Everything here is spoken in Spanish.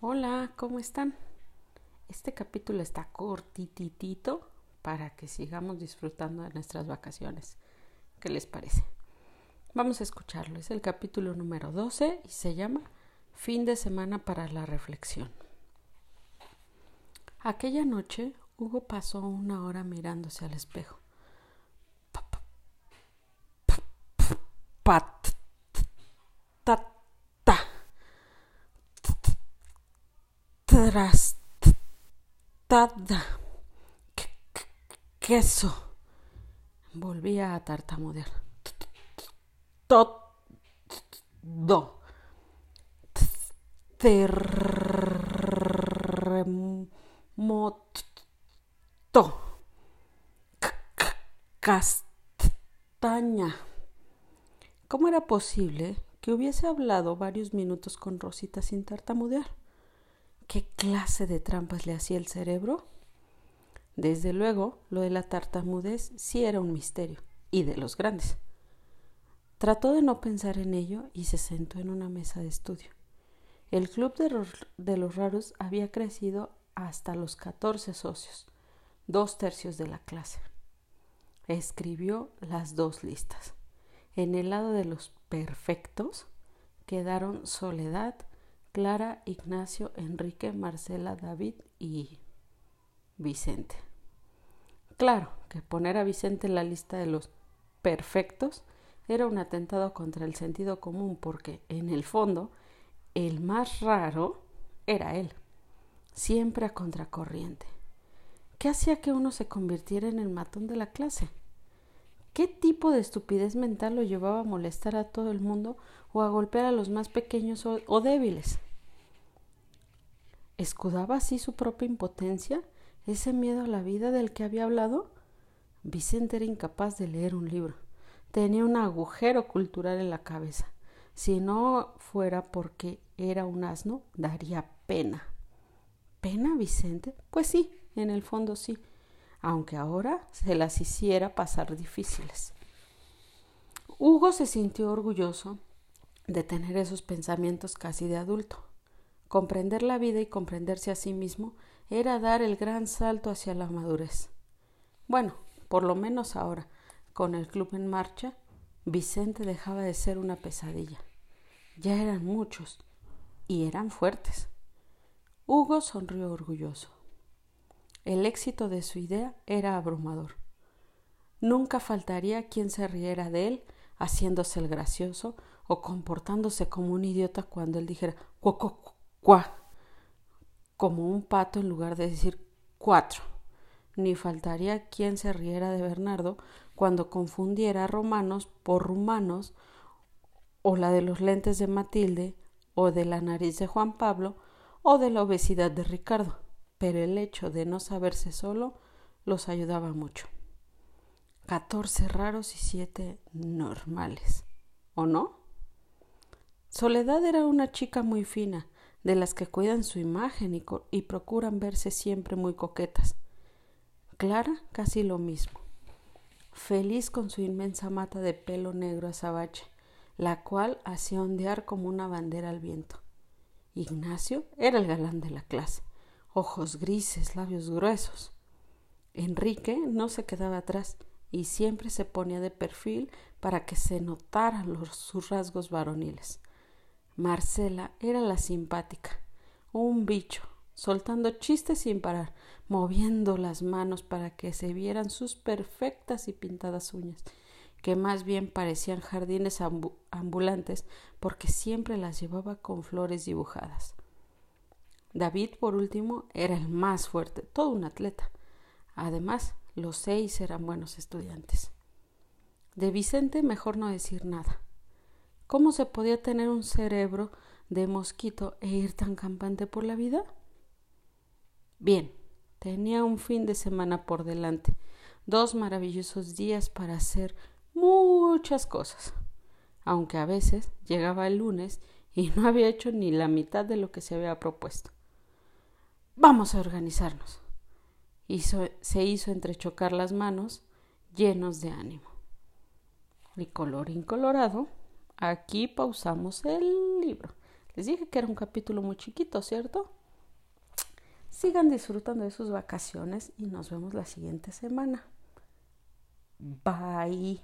Hola, ¿cómo están? Este capítulo está cortititito para que sigamos disfrutando de nuestras vacaciones. ¿Qué les parece? Vamos a escucharlo. Es el capítulo número 12 y se llama Fin de semana para la reflexión. Aquella noche Hugo pasó una hora mirándose al espejo. Pat, trastada, queso. Volvía a tartamudear. Todo. Terremoto. Castaña. ¿Cómo era posible que hubiese hablado varios minutos con Rosita sin tartamudear? ¿Qué clase de trampas le hacía el cerebro? Desde luego, lo de la tartamudez sí era un misterio, y de los grandes. Trató de no pensar en ello y se sentó en una mesa de estudio. El club de, los raros había crecido hasta los catorce socios, dos tercios de la clase. Escribió las dos listas. En el lado de los perfectos quedaron Soledad, Clara, Ignacio, Enrique, Marcela, David y Vicente. Claro que poner a Vicente en la lista de los perfectos era un atentado contra el sentido común porque, en el fondo, el más raro era él, siempre a contracorriente. ¿Qué hacía que uno se convirtiera en el matón de la clase? ¿Qué tipo de estupidez mental lo llevaba a molestar a todo el mundo o a golpear a los más pequeños o, o débiles? ¿Escudaba así su propia impotencia, ese miedo a la vida del que había hablado? Vicente era incapaz de leer un libro. Tenía un agujero cultural en la cabeza. Si no fuera porque era un asno, daría pena. ¿Pena, Vicente? Pues sí, en el fondo sí, aunque ahora se las hiciera pasar difíciles. Hugo se sintió orgulloso de tener esos pensamientos casi de adulto. Comprender la vida y comprenderse a sí mismo era dar el gran salto hacia la madurez. Bueno, por lo menos ahora, con el club en marcha, Vicente dejaba de ser una pesadilla. Ya eran muchos y eran fuertes. Hugo sonrió orgulloso. El éxito de su idea era abrumador. Nunca faltaría quien se riera de él haciéndose el gracioso o comportándose como un idiota cuando él dijera como un pato en lugar de decir cuatro. Ni faltaría quien se riera de Bernardo cuando confundiera romanos por rumanos, o la de los lentes de Matilde, o de la nariz de Juan Pablo, o de la obesidad de Ricardo. Pero el hecho de no saberse solo los ayudaba mucho. Catorce raros y siete normales. ¿O no? Soledad era una chica muy fina, de las que cuidan su imagen y, procuran verse siempre muy coquetas. Clara casi lo mismo, feliz con su inmensa mata de pelo negro azabache, la cual hacía ondear como una bandera al viento. Ignacio era el galán de la clase, ojos grises, labios gruesos. Enrique no se quedaba atrás y siempre se ponía de perfil para que se notaran los, sus rasgos varoniles. Marcela era la simpática, un bicho, soltando chistes sin parar, moviendo las manos para que se vieran sus perfectas y pintadas uñas, que más bien parecían jardines ambulantes porque siempre las llevaba con flores dibujadas. David, por último, era el más fuerte, todo un atleta. Además, los seis eran buenos estudiantes. De Vicente mejor no decir nada. ¿Cómo se podía tener un cerebro de mosquito e ir tan campante por la vida? Bien, tenía un fin de semana por delante, dos maravillosos días para hacer muchas cosas, aunque a veces llegaba el lunes y no había hecho ni la mitad de lo que se había propuesto. Vamos a organizarnos. se hizo entrechocar las manos, llenos de ánimo. Y color incolorado, Aquí pausamos el libro. Les dije que era un capítulo muy chiquito, ¿cierto? Sigan disfrutando de sus vacaciones y nos vemos la siguiente semana. Bye.